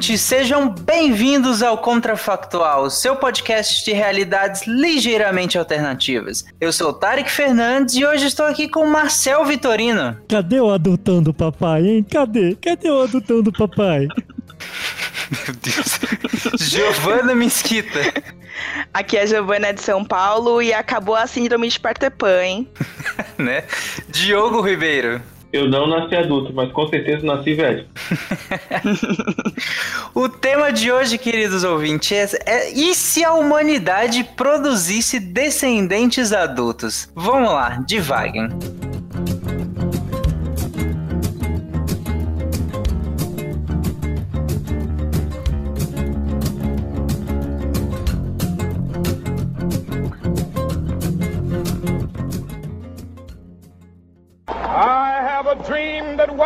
ouvintes, sejam bem-vindos ao Contrafactual, seu podcast de realidades ligeiramente alternativas. Eu sou o Tarek Fernandes e hoje estou aqui com o Marcel Vitorino. Cadê o adultão do papai, hein? Cadê? Cadê o adultão do papai? Meu Deus. Giovana Mesquita. Aqui é a Giovana de São Paulo e acabou a síndrome de Peter Pan, hein? né? Diogo Ribeiro. Eu não nasci adulto, mas com certeza nasci velho. o tema de hoje, queridos ouvintes, é, é e se a humanidade produzisse descendentes adultos? Vamos lá, devaguem.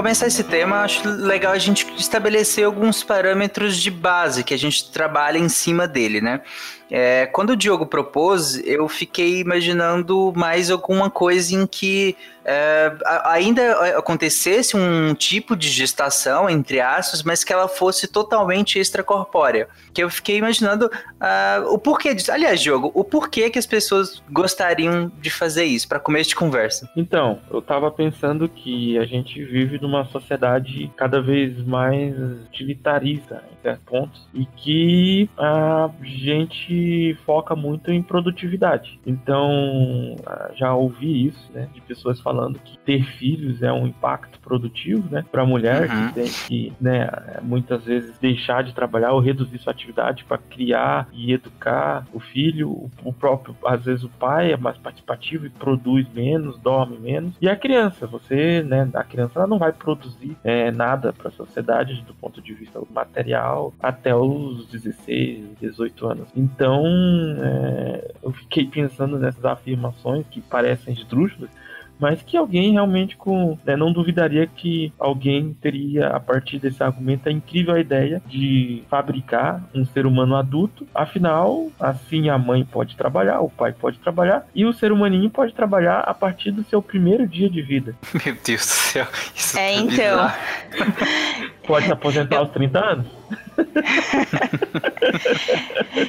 Começar esse tema, acho legal a gente estabelecer alguns parâmetros de base que a gente trabalha em cima dele, né? É, quando o Diogo propôs, eu fiquei imaginando mais alguma coisa em que é, ainda acontecesse um tipo de gestação, entre aspas, mas que ela fosse totalmente extracorpórea. Que eu fiquei imaginando uh, o porquê disso. Aliás, Diogo, o porquê que as pessoas gostariam de fazer isso, para começo de conversa. Então, eu tava pensando que a gente vive numa sociedade cada vez mais utilitarista, em certos pontos, e que a gente foca muito em produtividade. Então, ah, já ouvi isso, né, de pessoas falando que ter filhos é um impacto produtivo, né, para a mulher uhum. que tem que, né, muitas vezes deixar de trabalhar ou reduzir sua atividade para criar e educar o filho, o próprio, às vezes o pai é mais participativo e produz menos, dorme menos. E a criança, você, né, a criança ela não vai produzir é, nada para a sociedade do ponto de vista material até os 16, 18 anos. Então então, é, eu fiquei pensando nessas afirmações que parecem esdrúxulas, mas que alguém realmente com né, não duvidaria que alguém teria a partir desse argumento a incrível ideia de fabricar um ser humano adulto. Afinal, assim a mãe pode trabalhar, o pai pode trabalhar e o ser humaninho pode trabalhar a partir do seu primeiro dia de vida. Meu Deus do céu. Isso é, tá então. pode se aposentar aos 30 anos?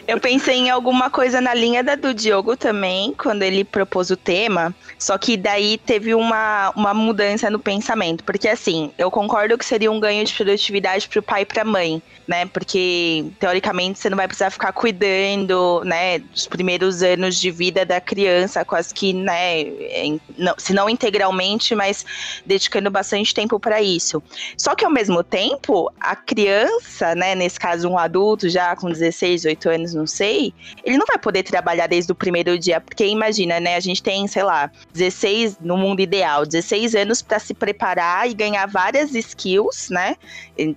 Eu pensei em alguma coisa na linha da do Diogo também, quando ele propôs o tema, só que daí teve uma, uma mudança no pensamento, porque assim, eu concordo que seria um ganho de produtividade para o pai e para a mãe, né? Porque teoricamente você não vai precisar ficar cuidando, né, dos primeiros anos de vida da criança, quase que, né, não, se não integralmente, mas dedicando bastante tempo para isso. Só que ao mesmo tempo, a criança, né, nesse caso um adulto já com 16, 18 anos, não sei, ele não vai poder trabalhar desde o primeiro dia, porque imagina, né, a gente tem, sei lá, 16 no mundo ideal, 16 anos para se preparar e ganhar várias skills, né,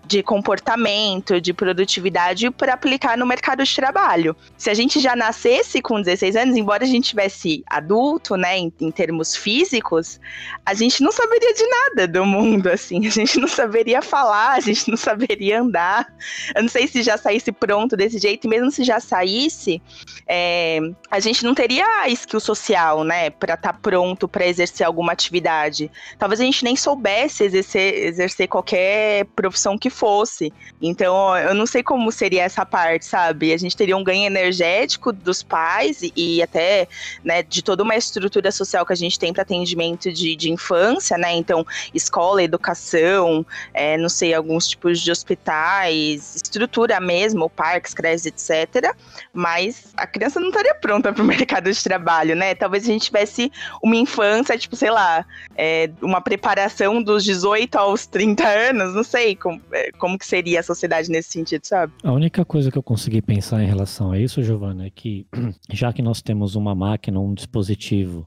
de comportamento, de produtividade para aplicar no mercado de trabalho. Se a gente já nascesse com 16 anos, embora a gente tivesse adulto, né, em, em termos físicos, a gente não saberia de nada do mundo, assim, a gente não saberia falar, a gente não saberia andar. Eu não sei se já saísse pronto desse jeito, e mesmo se já saísse, é, a gente não teria skill social, né, para estar tá pronto para exercer alguma atividade. Talvez a gente nem soubesse exercer, exercer qualquer profissão que fosse. Então, eu não sei como seria essa parte, sabe? A gente teria um ganho energético dos pais e, e até, né, de toda uma estrutura social que a gente tem para atendimento de, de infância, né? Então, escola, educação, é, não sei, alguns tipos de hospitais estrutura mesmo, parques, creches, etc. Mas a criança não estaria pronta para o mercado de trabalho, né? Talvez a gente tivesse uma infância, tipo, sei lá, é, uma preparação dos 18 aos 30 anos, não sei como, é, como que seria a sociedade nesse sentido, sabe? A única coisa que eu consegui pensar em relação a isso, Giovana, é que já que nós temos uma máquina, um dispositivo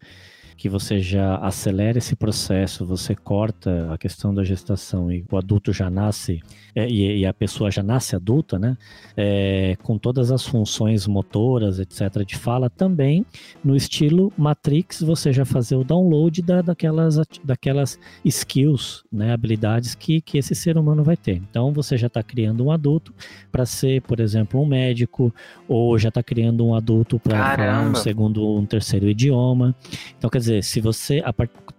que você já acelera esse processo, você corta a questão da gestação e o adulto já nasce, é, e, a pessoa já nasce adulta, né? É, com todas as funções motoras, etc., de fala, também no estilo Matrix, você já fazer o download da, daquelas, daquelas skills, né? habilidades que, que esse ser humano vai ter. Então você já está criando um adulto para ser, por exemplo, um médico, ou já está criando um adulto para falar um segundo, um terceiro idioma. Então, quer dizer, dizer, se você,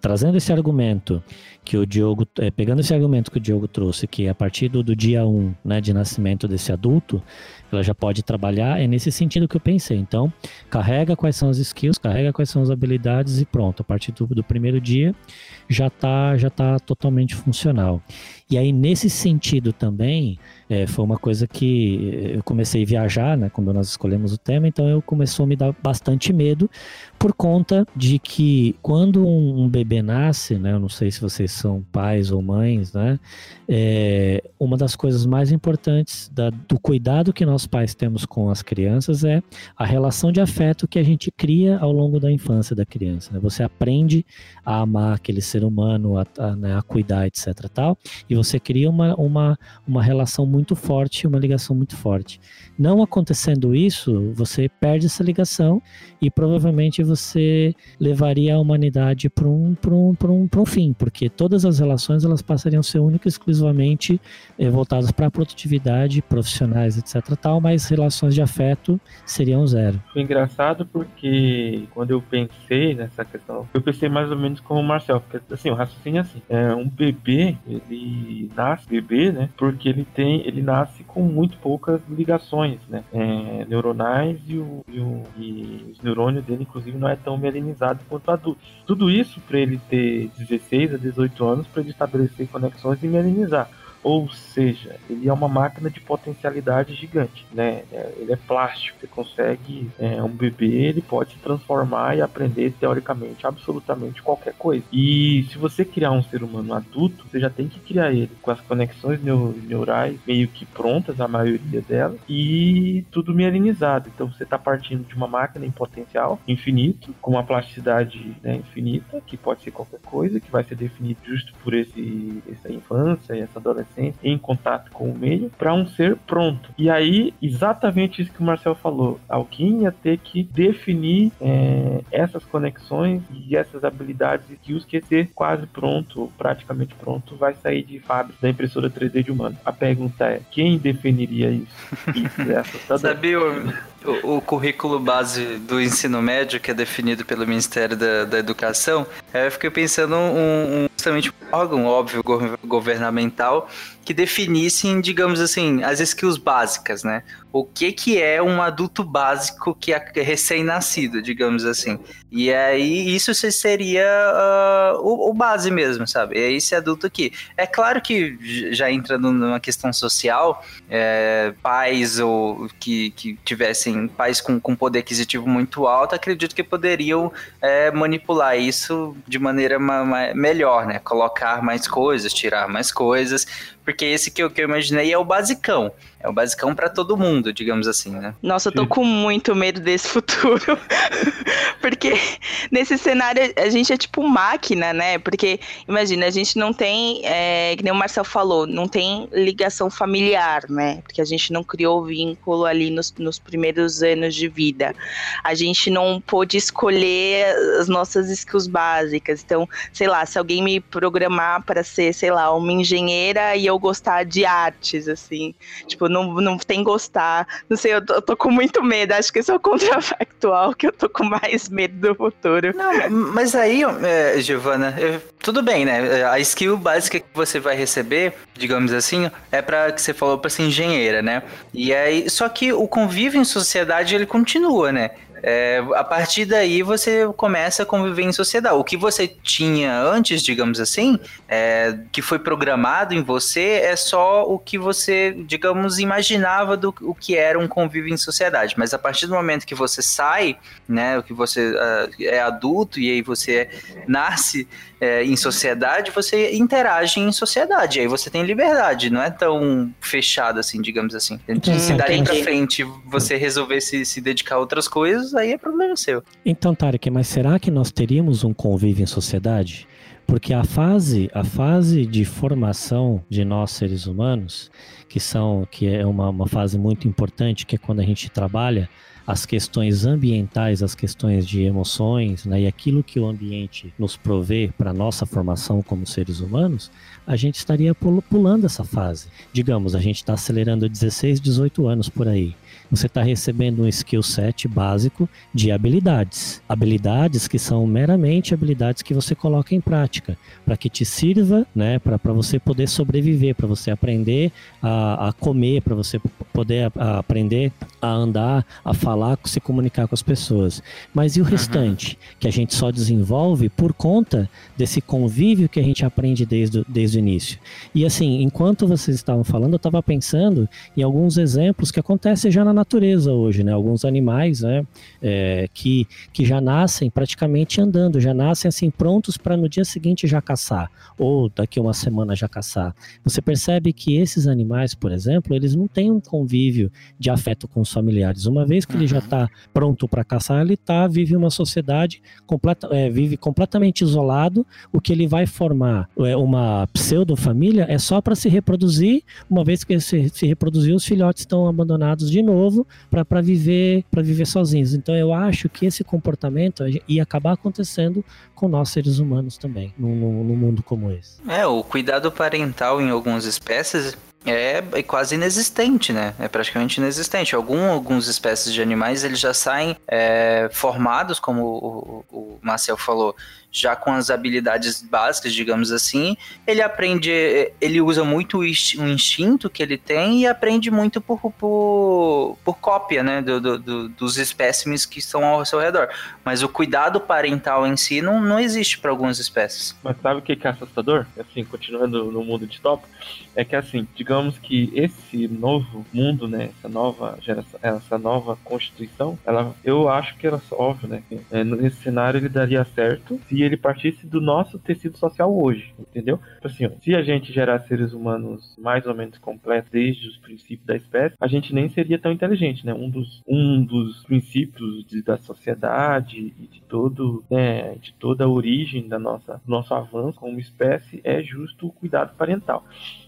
trazendo esse argumento que o Diogo, é, pegando esse argumento que o Diogo trouxe, que a partir do, do dia 1 um, né, de nascimento desse adulto, ela já pode trabalhar, é nesse sentido que eu pensei. Então, carrega quais são as skills, carrega quais são as habilidades e pronto. A partir do, do primeiro dia já está já tá totalmente funcional. E aí, nesse sentido também, é, foi uma coisa que eu comecei a viajar, né, quando nós escolhemos o tema, então eu começou a me dar bastante medo por conta de que quando um, um bebê nasce, né, eu não sei se vocês são pais ou mães, né, é, uma das coisas mais importantes da, do cuidado que nós pais temos com as crianças é a relação de afeto que a gente cria ao longo da infância da criança. Né? Você aprende a amar aquele ser humano, a, a, né, a cuidar, etc. Tal, e você cria uma, uma, uma relação muito forte, uma ligação muito forte. Não acontecendo isso, você perde essa ligação e provavelmente você levaria a humanidade para um, um, um, um fim, porque todas as relações elas passariam a ser únicas exclusivamente eh, voltadas para a produtividade, profissionais, etc. Tal, mas relações de afeto seriam zero. Foi engraçado porque quando eu pensei nessa questão, eu pensei mais ou menos como o Marcel, porque assim, o raciocínio é assim, é, um bebê, ele nasce bebê, né, porque ele tem, ele nasce com muito poucas ligações, né, é, neuronais e, o, e, o, e os neurônios dele, inclusive, não é tão mielinizado quanto adultos. Tudo isso para ele ter 16 a 18 anos para ele estabelecer conexões e mielinizar. Ou seja, ele é uma máquina de potencialidade gigante, né? É, ele é plástico, você consegue, é, um bebê, ele pode se transformar e aprender teoricamente absolutamente qualquer coisa. E se você criar um ser humano adulto, você já tem que criar ele com as conexões neurais meio que prontas, a maioria delas, e tudo mielinizado. Então você está partindo de uma máquina em potencial infinito, com uma plasticidade né, infinita, que pode ser qualquer coisa, que vai ser definido justo por esse, essa infância e essa adolescência em contato com o meio para um ser pronto. E aí, exatamente isso que o Marcel falou, alguém ia ter que definir é, essas conexões e essas habilidades e skills que ser quase pronto, praticamente pronto, vai sair de fábrica da impressora 3D de humano. A pergunta é, quem definiria isso? isso é Sabe o, o, currículo base do ensino médio, que é definido pelo Ministério da, da Educação, eu fiquei pensando um, um justamente um órgão, óbvio, governamental, que definissem, digamos assim, as skills básicas, né? O que que é um adulto básico que é recém-nascido, digamos assim. E aí isso seria uh, o, o, base mesmo, sabe? É esse adulto aqui. É claro que já entrando numa questão social, é, pais ou que, que tivessem pais com, com poder aquisitivo muito alto, acredito que poderiam é, manipular isso de maneira ma, ma, melhor, né? Colocar mais coisas, tirar mais coisas, porque esse que eu, que eu imaginei é o basicão. É o basicão para todo mundo, digamos assim, né? Nossa, eu tô com muito medo desse futuro. porque nesse cenário a gente é tipo máquina, né? Porque, imagina, a gente não tem, é, que nem o Marcel falou, não tem ligação familiar, né? Porque a gente não criou vínculo ali nos, nos primeiros anos de vida. A gente não pôde escolher as nossas skills básicas. Então, sei lá, se alguém me programar para ser, sei lá, uma engenheira e eu gostar de artes, assim, tipo, não, não tem gostar. Não sei, eu tô, eu tô com muito medo. Acho que esse é o contrafactual que eu tô com mais medo do futuro. Não, mas aí, é, Giovana, tudo bem, né? A skill básica que você vai receber, digamos assim, é para que você falou para ser engenheira, né? E aí, só que o convívio em sociedade ele continua, né? É, a partir daí você começa a conviver em sociedade. O que você tinha antes, digamos assim, é, que foi programado em você, é só o que você, digamos, imaginava do o que era um convívio em sociedade. Mas a partir do momento que você sai, né, que você uh, é adulto e aí você nasce é, em sociedade, você interage em sociedade. Aí você tem liberdade, não é tão fechado assim, digamos assim. Se daí pra entendi. frente você resolver se, se dedicar a outras coisas, aí é problema seu. Então, Tarek, mas será que nós teríamos um convívio em sociedade? Porque a fase, a fase de formação de nós seres humanos, que são que é uma, uma fase muito importante, que é quando a gente trabalha as questões ambientais, as questões de emoções, né, e aquilo que o ambiente nos provê para nossa formação como seres humanos, a gente estaria pul- pulando essa fase. Digamos, a gente está acelerando 16, 18 anos por aí. Você está recebendo um skill set básico de habilidades. Habilidades que são meramente habilidades que você coloca em prática, para que te sirva, né, para você poder sobreviver, para você aprender a, a comer, para você poder a- a aprender a andar, a falar, se comunicar com as pessoas. Mas e o restante, que a gente só desenvolve por conta desse convívio que a gente aprende desde, o- desde o início. E assim, enquanto vocês estavam falando, eu estava pensando em alguns exemplos que acontecem já na natureza hoje, né? Alguns animais, né? é, que, que já nascem praticamente andando, já nascem assim prontos para no dia seguinte já caçar, ou daqui a uma semana já caçar. Você percebe que esses animais, por exemplo, eles não têm um convívio de afeto com os familiares. Uma vez que ele já está pronto para caçar, ele tá, vive uma sociedade completa, é, vive completamente isolado. O que ele vai formar é uma pseudo-família é só para se reproduzir. Uma vez que se, se reproduzir, os filhotes estão abandonados de novo para viver para viver sozinhos. Então eu acho que esse comportamento ia acabar acontecendo com nós seres humanos também, num mundo como esse. É, o cuidado parental em algumas espécies é, é quase inexistente, né? É praticamente inexistente. Algum, algumas espécies de animais eles já saem é, formados, como o, o, o Marcel falou, já com as habilidades básicas, digamos assim. Ele aprende, ele usa muito o insti- instinto que ele tem e aprende muito por, por, por cópia, né? Do, do- do- dos espécimes que estão ao seu redor. Mas o cuidado parental em si não, não existe para algumas espécies. Mas sabe o que é assustador? Assim, continuando no mundo distópico, é que assim, digamos que esse novo mundo, né, essa nova geração, essa nova constituição, ela, eu acho que era óbvio, né, é, nesse cenário ele daria certo se ele partisse do nosso tecido social hoje, entendeu? Tipo Assim, ó, se a gente gerar seres humanos mais ou menos completos desde os princípios da espécie, a gente nem seria tão inteligente, né? Um dos, um dos princípios de- da sociedade e de todo, né, de toda a origem da nossa nosso avanço como espécie é justo o cuidado parental.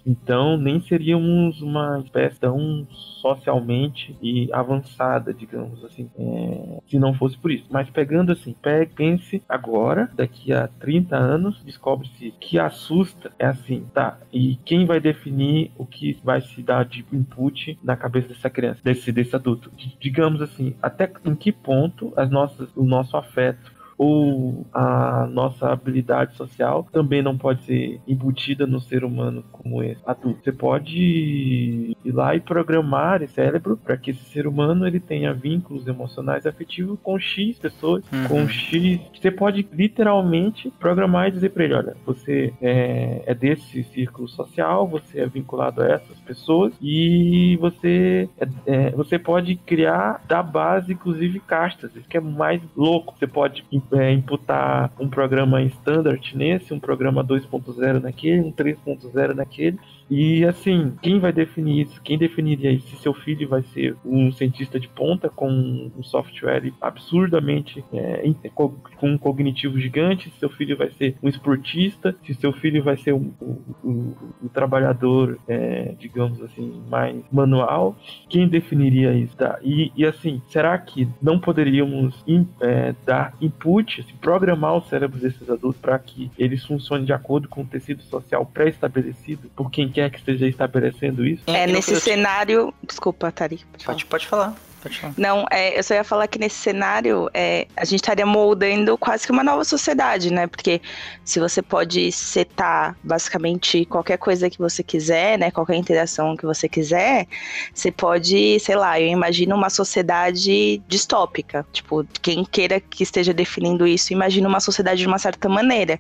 Então, nem seríamos uma espécie tão socialmente e avançada, digamos assim, é, se não fosse por isso. Mas pegando assim, pense agora, daqui a 30 anos, descobre-se que assusta é assim, tá? E quem vai definir o que vai se dar de input na cabeça dessa criança, desse, desse adulto? Digamos assim, até em que ponto as nossas, o nosso afeto ou a nossa habilidade social também não pode ser embutida no ser humano como esse adulto. Você pode ir lá e programar esse cérebro para que esse ser humano ele tenha vínculos emocionais e afetivos com X pessoas, Uhum. com X. Você pode literalmente programar e dizer para ele, olha, você é, é desse círculo social, você é vinculado a essas pessoas e você é- é, você pode criar da base, inclusive, castas. Isso que é mais louco. Você pode é, imputar um programa standard nesse, um programa 2.0 naquele, um 3.0 naquele. E assim, quem vai definir isso? Quem definiria isso? Se seu filho vai ser um cientista de ponta com um software absurdamente é, com um cognitivo gigante, se seu filho vai ser um esportista, se seu filho vai ser um, um- um- um trabalhador, é, digamos assim, mais manual, quem definiria isso? Tá? E, e assim, será que não poderíamos in- é, dar input, assim, programar o cérebro desses adultos para que eles funcionem de acordo com o tecido social pré-estabelecido por quem quer que esteja estabelecendo isso? É nesse cenário. Desculpa, Tari. pode. Pode, pode falar. Não, é, eu só ia falar que nesse cenário é, a gente estaria moldando quase que uma nova sociedade, né? Porque se você pode setar basicamente qualquer coisa que você quiser, né? Qualquer interação que você quiser, você pode, sei lá, eu imagino uma sociedade distópica. Tipo, quem queira que esteja definindo isso, imagina uma sociedade de uma certa maneira.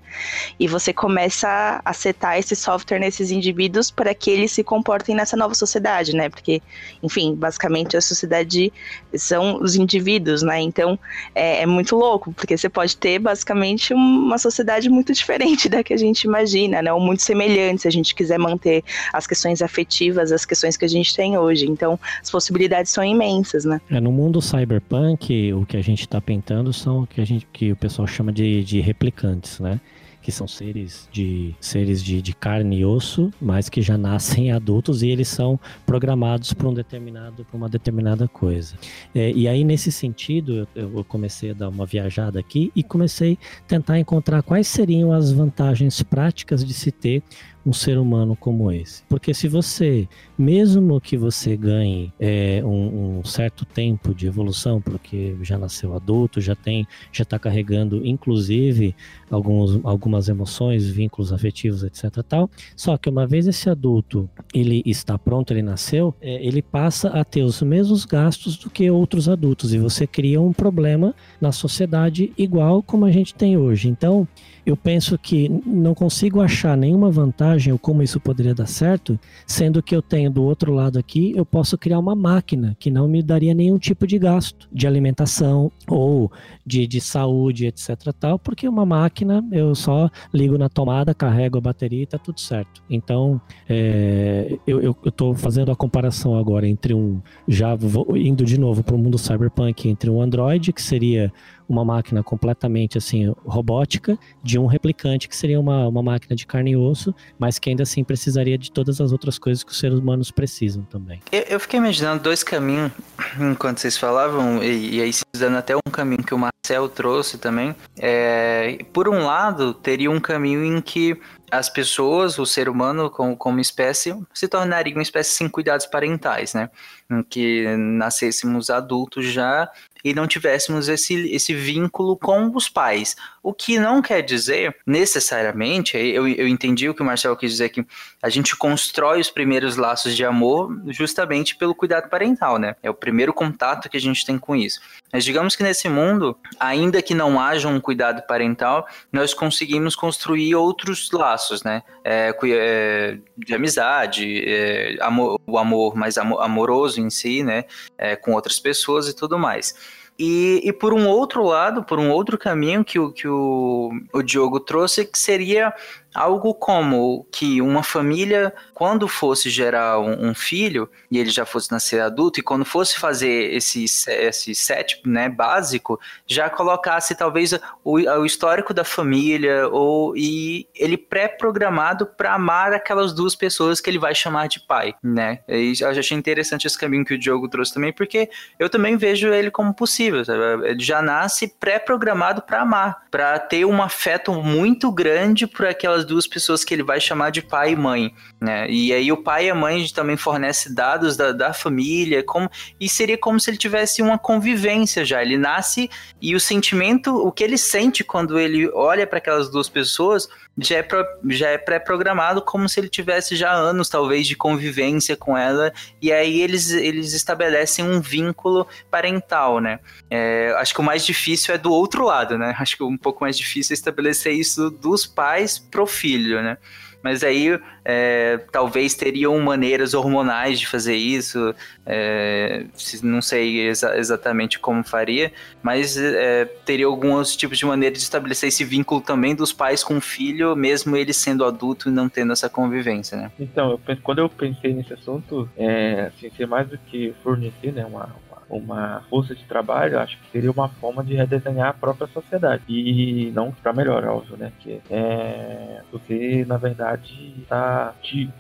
E você começa a setar esse software nesses indivíduos para que eles se comportem nessa nova sociedade, né? Porque, enfim, basicamente a sociedade são os indivíduos, né? Então é, é, muito louco, porque você pode ter basicamente uma sociedade muito diferente da que a gente imagina, né? Ou muito semelhante, se a gente quiser manter as questões afetivas, as questões que a gente tem hoje. Então as possibilidades são imensas, né? É, no mundo cyberpunk, o que a gente está pintando são o que, a gente, que o pessoal chama de, de replicantes, né? Que são seres de seres de, de carne e osso, mas que já nascem adultos e eles são programados para um determinado para uma determinada coisa. É, e aí nesse sentido eu, eu comecei a dar uma viajada aqui e comecei a tentar encontrar quais seriam as vantagens práticas de se ter um ser humano como esse. Porque se você, mesmo que você ganhe é, um, um, certo tempo de evolução, porque já nasceu adulto, já tem, já está carregando, inclusive, alguns, algumas emoções, vínculos afetivos, etc. Tal. Só que uma vez esse adulto ele está pronto, ele nasceu, é, ele passa a ter os mesmos gastos do que outros adultos e você cria um problema na sociedade igual como a gente tem hoje. Então eu penso que não consigo achar nenhuma vantagem ou como isso poderia dar certo, sendo que eu tenho do outro lado aqui, eu posso criar uma máquina que não me daria nenhum tipo de gasto de alimentação ou de, de saúde, etc. tal, porque uma máquina eu só ligo na tomada, carrego a bateria e tá tudo certo. Então, é, eu estou fazendo a comparação agora entre um, já vou, indo de novo para o mundo cyberpunk, entre um Android, que seria uma máquina completamente assim robótica de um replicante que seria uma, uma máquina de carne e osso, mas que ainda assim precisaria de todas as outras coisas que os seres humanos precisam também. Eu, eu fiquei imaginando dois caminhos enquanto vocês falavam, e, e aí se dando até um caminho que o Marcel trouxe também. É, por um lado, teria um caminho em que as pessoas, o ser humano como, como espécie, se tornaria uma espécie sem cuidados parentais, né? Em que nascêssemos adultos já e não tivéssemos esse, esse vínculo com os pais. O que não quer dizer necessariamente, eu, eu entendi o que o Marcelo quis dizer que a gente constrói os primeiros laços de amor justamente pelo cuidado parental, né? É o primeiro contato que a gente tem com isso. Mas digamos que nesse mundo, ainda que não haja um cuidado parental, nós conseguimos construir outros laços, né? É, é, de amizade, é, amor, o amor mais amoroso em si, né? É, com outras pessoas e tudo mais. E, e por um outro lado, por um outro caminho que que o, o Diogo trouxe, que seria algo como que uma família, quando fosse gerar um, um, filho e ele já fosse nascer adulto, e quando fosse fazer esse, esse set né, básico, já colocasse talvez o, o histórico da família ou e ele pré-programado para amar aquelas duas pessoas que ele vai chamar de pai, né? E eu achei interessante esse caminho que o Diogo trouxe também, porque eu também vejo ele como possível, sabe? Ele já nasce pré-programado para amar, para ter um afeto muito grande por aquelas aquelas duas pessoas que ele vai chamar de pai e mãe, né? E aí o pai e a mãe também fornece dados da, da família, como e seria como se ele tivesse uma convivência já. Ele nasce e o sentimento, o que ele sente quando ele olha para aquelas duas pessoas já é, já é pré-programado como se ele tivesse já anos, talvez, de convivência com ela, e aí eles, eles estabelecem um vínculo parental, né? É, acho que o mais difícil é do outro lado, né? Acho que um pouco mais difícil é estabelecer isso dos pais pro filho, né? Mas aí é, talvez teriam maneiras hormonais de fazer isso, é, não sei exa exatamente como faria, mas é, teria alguns tipos de maneiras de estabelecer esse vínculo também dos pais com o filho, mesmo ele sendo adulto e não tendo essa convivência, né? Então, eu penso, quando eu pensei nesse assunto, é, assim, ser mais do que fornecer né, uma, uma força de trabalho, acho que seria uma forma de redesenhar a própria sociedade. E não para melhor, óbvio, né? Que é, você, na verdade, está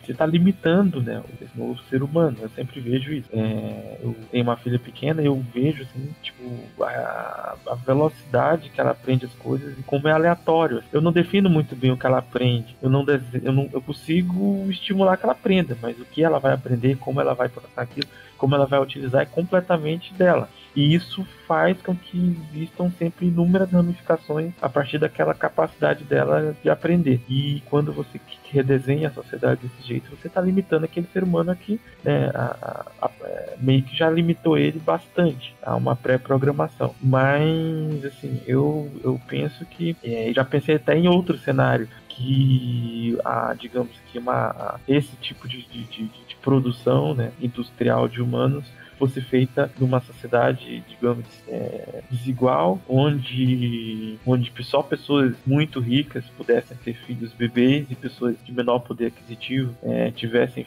você tá limitando né, novo ser humano. Eu sempre vejo isso. É, eu tenho uma filha pequena e eu vejo assim, tipo, a, a, velocidade que ela aprende as coisas e como é aleatório. Eu não defino muito bem o que ela aprende. Eu não, eu não eu consigo estimular que ela aprenda, mas o que ela vai aprender, como ela vai processar aquilo, como ela vai utilizar é completamente dela. E isso faz com que existam sempre inúmeras ramificações a partir daquela capacidade dela de aprender. E quando você redesenha a sociedade desse jeito, você está limitando aquele ser humano aqui, né, a, a, a, é, meio que já limitou ele bastante a uma pré-programação. Mas, assim, eu, eu penso que, é, já pensei até em outro cenário, que, a, digamos que uma, esse tipo de, de, de, de produção né, industrial de humanos fosse feita numa sociedade, digamos, é, desigual, onde, onde só pessoas muito ricas pudessem ter filhos bebês e pessoas de menor poder aquisitivo é, tivessem,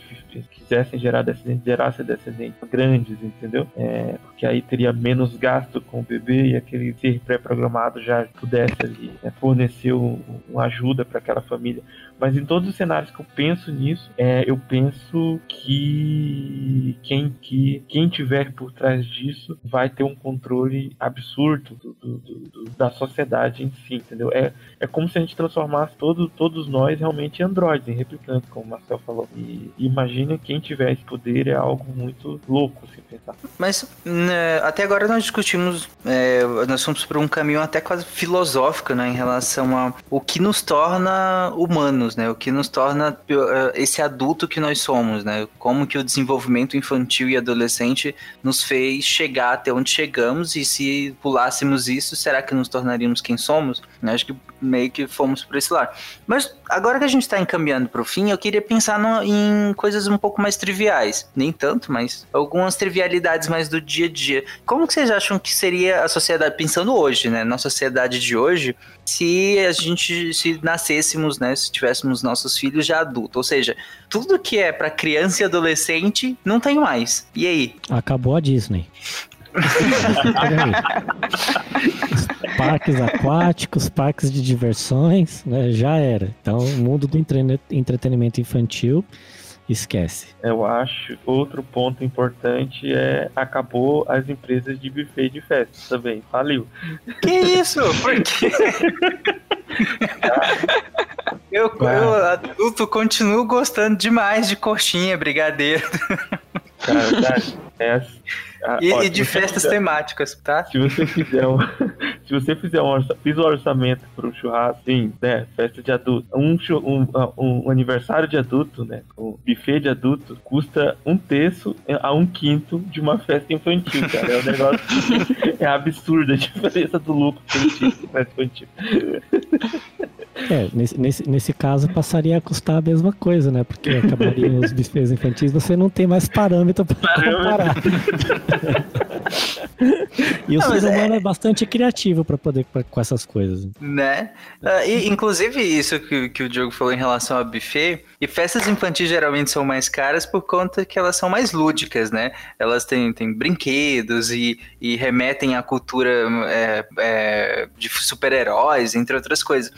quisessem gerar descendentes, gerassem descendentes grandes, entendeu? É, porque aí teria menos gasto com o bebê e aquele ser pré-programado já pudesse ali, né, fornecer um, uma ajuda para aquela família. Mas em todos os cenários que eu penso nisso, é, eu penso que quem, que quem tiver por trás disso vai ter um controle absurdo do, do, do, da sociedade em si, entendeu? É, é como se a gente transformasse todo, todos nós realmente em androides, em replicantes, como o Marcel falou. E, imagina quem tiver esse poder é algo muito louco, se pensar. Mas né, até agora nós discutimos, é, nós fomos por um caminho até quase filosófico, né, em relação a o que nos torna humanos né? O que nos torna eh, esse adulto que nós somos, né? Como que o desenvolvimento infantil e adolescente nos fez chegar até onde chegamos e se pulássemos isso, será que nos tornaríamos quem somos? Acho que meio que fomos por esse lado. Mas agora que a gente está encaminhando para o fim, eu queria pensar no, em coisas um pouco mais triviais. Nem tanto, mas algumas trivialidades mais do dia a dia. Como que vocês acham que seria a sociedade, pensando hoje, né? Na sociedade de hoje, se a gente se nascêssemos, né, se tivéssemos nossos filhos já adultos, ou seja, tudo que é para criança e adolescente não tem mais. E aí? Acabou a Disney. parques aquáticos, parques de diversões, né, já era. Então, o mundo do entretenimento infantil esquece. Eu acho outro ponto importante é acabou as empresas de buffet de festa também, faliu. Que isso? Por quê? eu, eu adulto continuo gostando demais de coxinha, brigadeiro. Cara, é, ah, e, ó, e, de festas fizer, temáticas, tá? Se você fizer um, se você fizer um, fiz um orçamento para um churrasco, sim, né? Festa de adulto, um, um, um, aniversário de adulto, né? Um buffet de adulto custa um terço a um quinto de uma festa infantil, cara. É um negócio é absurdo a diferença do lucro infantil, festa infantil. É, nesse, nesse, nesse caso passaria a custar a mesma coisa, né? Porque acabariam os buffets infantis, você não tem mais parâmetro para comparar. e o não, ser humano é... é... bastante criativo para poder pra, com essas coisas. Né? Uh, e, inclusive, isso que, que o Diogo falou em relação ao buffet, e festas infantis geralmente são mais caras por conta que elas são mais lúdicas, né? Elas têm, têm brinquedos e, e remetem à cultura é, é, de super-heróis, entre outras coisas.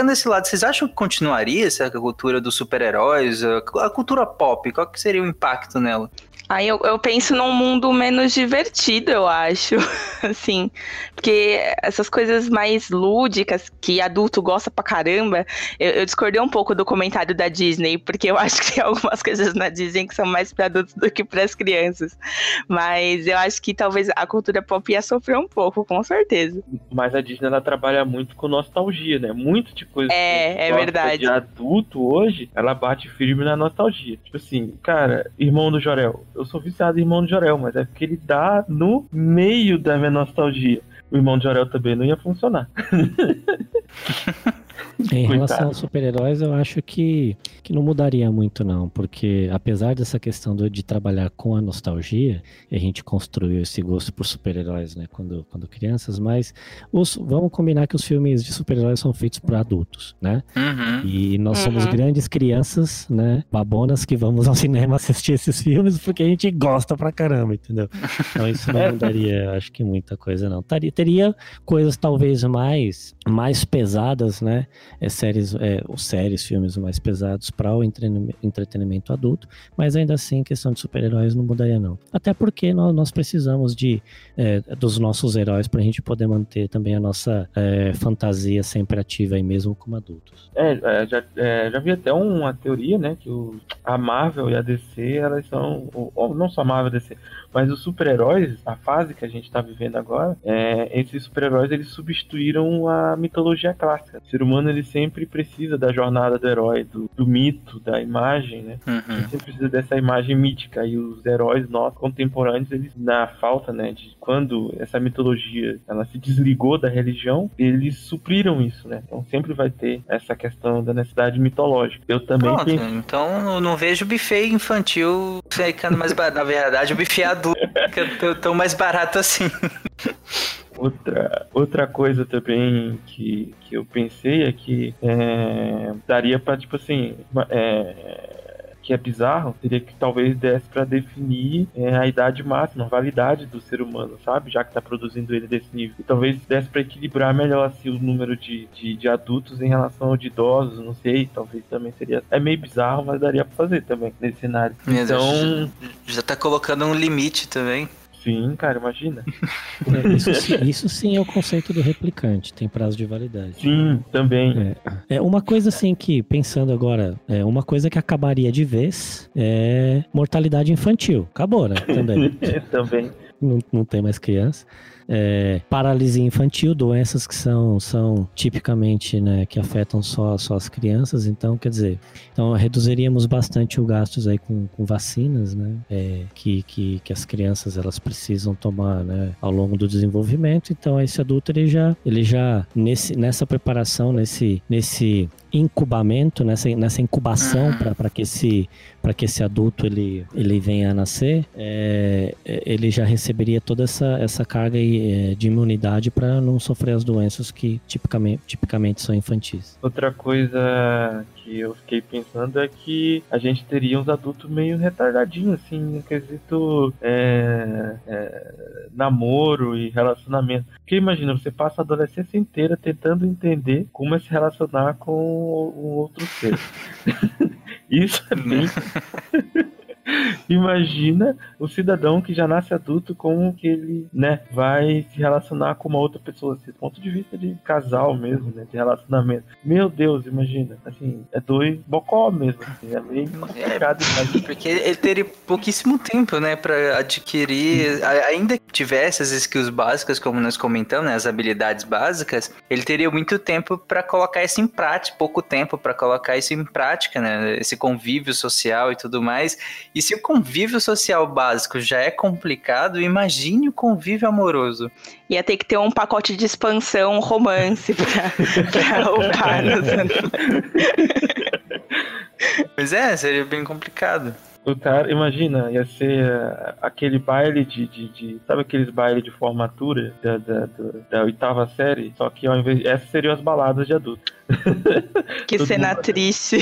Pegando esse lado, vocês acham que continuaria essa cultura dos super-heróis, a, cultura pop? Qual que seria o impacto nela? Aí eu, eu penso num mundo menos divertido, eu acho. assim. Porque essas coisas mais lúdicas que adulto gosta pra caramba, eu, eu, discordei um pouco do comentário da Disney, porque eu acho que tem algumas coisas na Disney que são mais para adultos do que para as crianças. Mas eu acho que talvez a cultura pop ia sofrer um pouco, com certeza. Mas a Disney ela trabalha muito com nostalgia, né? Muito de coisa é, é verdade. de adulto hoje, ela bate firme na nostalgia. Tipo assim, cara, irmão do Jorel eu sou viciado em Irmão de Jorel, mas é porque ele dá no meio da minha nostalgia. O Irmão de Jorel também não ia funcionar. Em relação aos super-heróis, eu acho que, que não mudaria muito, não, porque apesar dessa questão do, de trabalhar com a nostalgia, a gente construiu esse gosto por super-heróis, né, quando, quando crianças, mas os, vamos combinar que os filmes de super-heróis são feitos para adultos, né? Uhum. E nós uhum. somos grandes crianças, né, babonas que vamos ao cinema assistir esses filmes porque a gente gosta pra caramba, entendeu? Então isso não mudaria, acho que muita coisa, não. Teria, teria coisas talvez mais, mais pesadas, né? É, séries, é, séries, filmes mais pesados para o entretenimento, entretenimento adulto, mas ainda assim, questão de super-heróis não mudaria não. Até porque nós, nós precisamos de é, dos nossos heróis para a gente poder manter também a nossa é, fantasia sempre ativa aí mesmo como adultos. É, é, já, é, já vi até uma teoria, né, que o, a Marvel e a DC, elas são, ou, não só a Marvel e a DC, mas os super-heróis, a fase que a gente está vivendo agora, é, esses super-heróis eles substituíram a mitologia clássica. O ser humano ele sempre precisa da jornada do herói, do, do mito, da imagem, né? Uhum. Ele sempre precisa dessa imagem mítica e os heróis nossos contemporâneos, eles na falta, né, de quando essa mitologia ela se desligou da religião, eles supriram isso, né? Então sempre vai ter essa questão da necessidade mitológica. Eu também Pronto, penso. então eu não vejo buffet infantil ficando mais barato. Na verdade, o buffet adulto fica tão mais barato assim. Outra, outra coisa também que, que eu pensei é que é, daria para tipo assim, é, que é bizarro, seria que talvez desse para definir é, a idade máxima, a validade do ser humano, sabe? Já que tá produzindo ele desse nível. E talvez desse para equilibrar melhor assim, o número de, de, de, adultos em relação ao de idosos, não sei, talvez também seria. É meio bizarro, mas daria para fazer também nesse cenário. Então. Já tá colocando um limite também. Sim, cara, imagina. É, isso, sim, isso, sim, é o conceito do replicante, tem prazo de validade. Sim, também. É, é uma coisa assim que, pensando agora, é uma coisa que acabaria de vez é mortalidade infantil. Acabou, né? Também. também. Não, não tem mais criança. É, paralisia infantil, doenças que são, são tipicamente, né, que afetam só, só as crianças, então, quer dizer, então reduziríamos bastante o gastos aí com, com vacinas, né, é, que, que, que as crianças elas precisam tomar, né, ao longo do desenvolvimento, então esse adulto ele já, ele já nesse, nessa preparação, nesse, nesse incubamento, nessa, nessa incubação uhum. para que esse para que esse adulto ele, ele venha a nascer, é, ele já receberia toda essa, essa carga é, de imunidade para não sofrer as doenças que tipicamente, tipicamente são infantis. Outra coisa que eu fiquei pensando é que a gente teria uns adultos meio retardadinhos, assim, no quesito é, é, namoro e relacionamento. Porque imagina, você passa a adolescência inteira tentando entender como é se relacionar com o outro ser. Isso é bem. Imagina o cidadão que já nasce adulto como que ele, né, vai se relacionar com uma outra pessoa, assim, do ponto de vista de casal mesmo, né, de relacionamento. Meu Deus, imagina, assim, é dois bocó mesmo, assim, é meio complicado. É, porque ele teria pouquíssimo tempo, né, para adquirir, ainda que tivesse as skills básicas, como nós comentamos, né, as habilidades básicas, ele teria muito tempo para colocar isso em prática, pouco tempo para colocar isso em prática, né, esse convívio social e tudo mais. E se o convívio social básico já é complicado, imagine o convívio amoroso. Ia ter que ter um pacote de expansão romance pra, pra upar. pois é, seria bem complicado. O cara, imagina, ia ser uh, aquele baile de, de, de, Sabe aqueles bailes de formatura da, da, da, da, oitava série? Só que ao invés. Essas seriam as baladas de adulto. Que cena mundo... triste.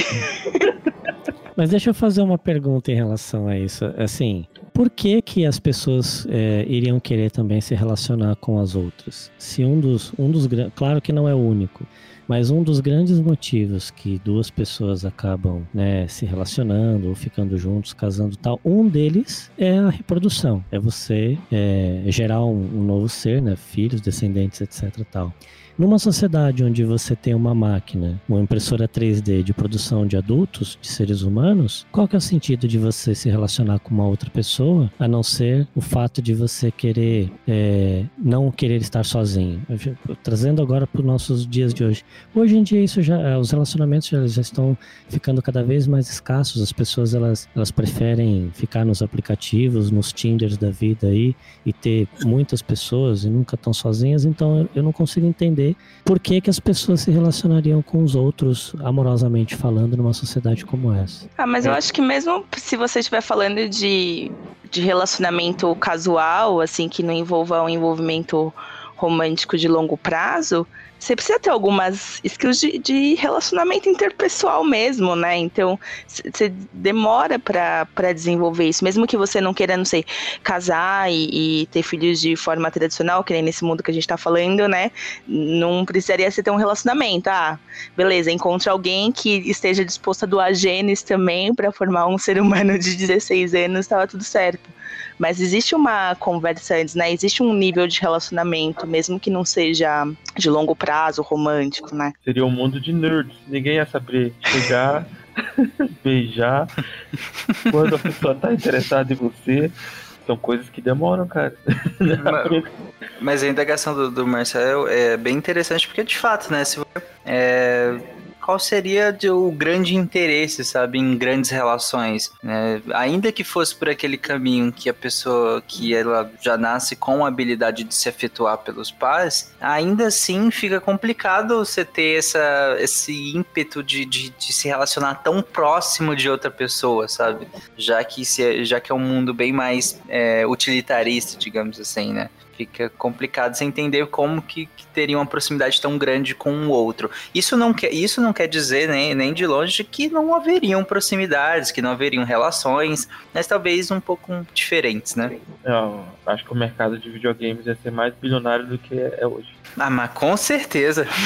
Mas deixa eu fazer uma pergunta em relação a isso. Assim, por que que as pessoas é, iriam querer também se relacionar com as outras? Se um dos, um dos, claro que não é o único, mas um dos grandes motivos que duas pessoas acabam né, se relacionando ou ficando juntos, casando tal, um deles é a reprodução. É você é, gerar um, um, novo ser, né, filhos, descendentes, etc. Tal. Numa sociedade onde você tem uma máquina, uma impressora 3D de produção de adultos, de seres humanos, qual que é o sentido de você se relacionar com uma outra pessoa, a não ser o fato de você querer é, não querer estar sozinho? Trazendo agora para os nossos dias de hoje. Hoje em dia isso já, é, os relacionamentos já, já estão ficando cada vez mais escassos. As pessoas elas, elas preferem ficar nos aplicativos, nos Tinders da vida aí e ter muitas pessoas e nunca estão sozinhas. Então eu não consigo entender entender por que, que as pessoas se relacionariam com os outros, amorosamente falando, numa sociedade como essa. Ah, mas eu acho que mesmo se você estiver falando de, de relacionamento casual, assim, que não envolva um envolvimento romântico de longo prazo, você precisa ter algumas skills de, de relacionamento interpessoal mesmo, né? Então, você demora para desenvolver isso, mesmo que você não queira, não sei, casar e, e, ter filhos de forma tradicional, que nem nesse mundo que a gente tá falando, né? Não precisaria você ter um relacionamento. Ah, beleza, encontre alguém que esteja disposto a doar genes também para formar um ser humano de 16 anos, tava tudo certo. Mas existe uma conversa antes, né? Existe um nível de relacionamento, mesmo que não seja de longo prazo, romântico, né? Seria um mundo de nerds. Ninguém ia saber chegar, beijar. Quando a pessoa tá interessada em você, são coisas que demoram, cara. mas, mas a indagação do, do Marcel é bem interessante porque, de fato, né? Se é, qual seria o grande interesse, sabe, em grandes relações, né? Ainda que fosse por aquele caminho que a pessoa que ela já nasce com a habilidade de se efetuar pelos pais, ainda assim fica complicado você ter essa, esse ímpeto de, de, de se relacionar tão próximo de outra pessoa, sabe? Já que, se, já que é um mundo bem mais é, utilitarista, digamos assim, né? Fica complicado você entender como que, que, teria uma proximidade tão grande com o outro. Isso não quer, isso não quer dizer nem, nem de longe que não haveriam proximidades, que não haveriam relações, mas talvez um pouco diferentes, né? Eu acho que o mercado de videogames ia ser mais bilionário do que é hoje. Ah, mas com certeza.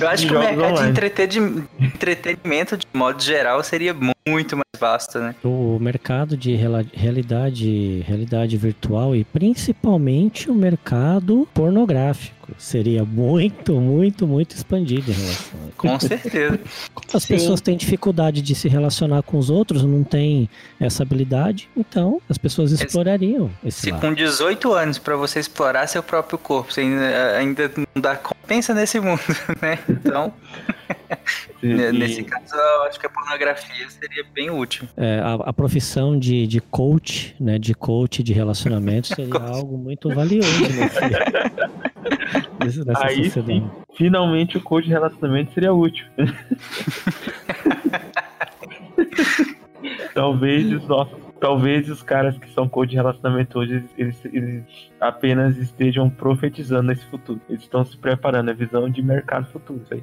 Eu acho que o mercado de entretenimento, de modo geral, seria muito mais vasto, né? O mercado de realidade, realidade virtual e principalmente o mercado pornográfico seria muito, muito, muito expandido em relação a Com certeza. As Sim. pessoas têm dificuldade de se relacionar com os outros, não têm essa habilidade, então as pessoas explorariam esse Se lado. com 18 anos para você explorar seu próprio corpo, você ainda, ainda não dá pensa nesse mundo, né? Então, nesse caso, eu acho que a pornografia seria bem útil. É, a, a, profissão de, de coach, né, de coach de relacionamento seria algo muito valioso nessa Aí, sociedade. Sim, finalmente o coach de relacionamento seria útil. Talvez os nossos talvez os caras que são coach de relacionamento hoje, eles, eles, apenas estejam profetizando esse futuro. Eles estão se preparando, é visão de mercado futuro. Isso aí.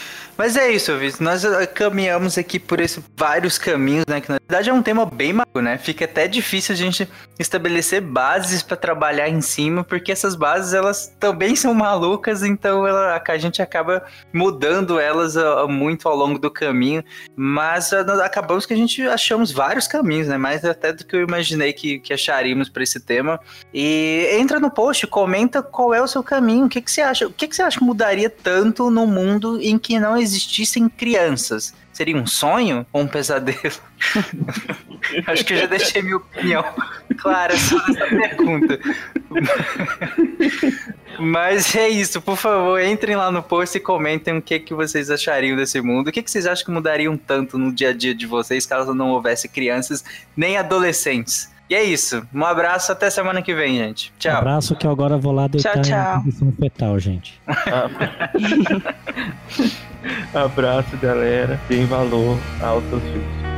Mas é isso, Vitor. Nós eh, caminhamos aqui por esses vários caminhos, né? Que na verdade é um tema bem maluco, né? Fica até difícil a gente estabelecer bases para trabalhar em cima, porque essas bases elas também são malucas, então ela, a gente acaba mudando elas uh, muito ao longo do caminho. Mas uh, acabamos que a gente achamos vários caminhos, né? Mais até do que eu imaginei que, que acharíamos para esse tema. E entra no post, comenta qual é o seu caminho, o que, que você acha? O que, que você acha que mudaria tanto no mundo em que não existissem crianças, seria um sonho ou um pesadelo? Acho que eu já deixei minha opinião clara sobre essa pergunta. Mas é isso, por favor, entrem lá no post e comentem o que, que vocês achariam desse mundo. O que, que vocês acham que mudariam tanto no dia a dia de vocês caso não houvesse crianças nem adolescentes? E é isso. Um abraço, até semana que vem, gente. Tchau. Um abraço que agora eu vou lá deitar tchau, tchau. em posição fetal, gente. Abraço, galera. Deem valor seus filhos.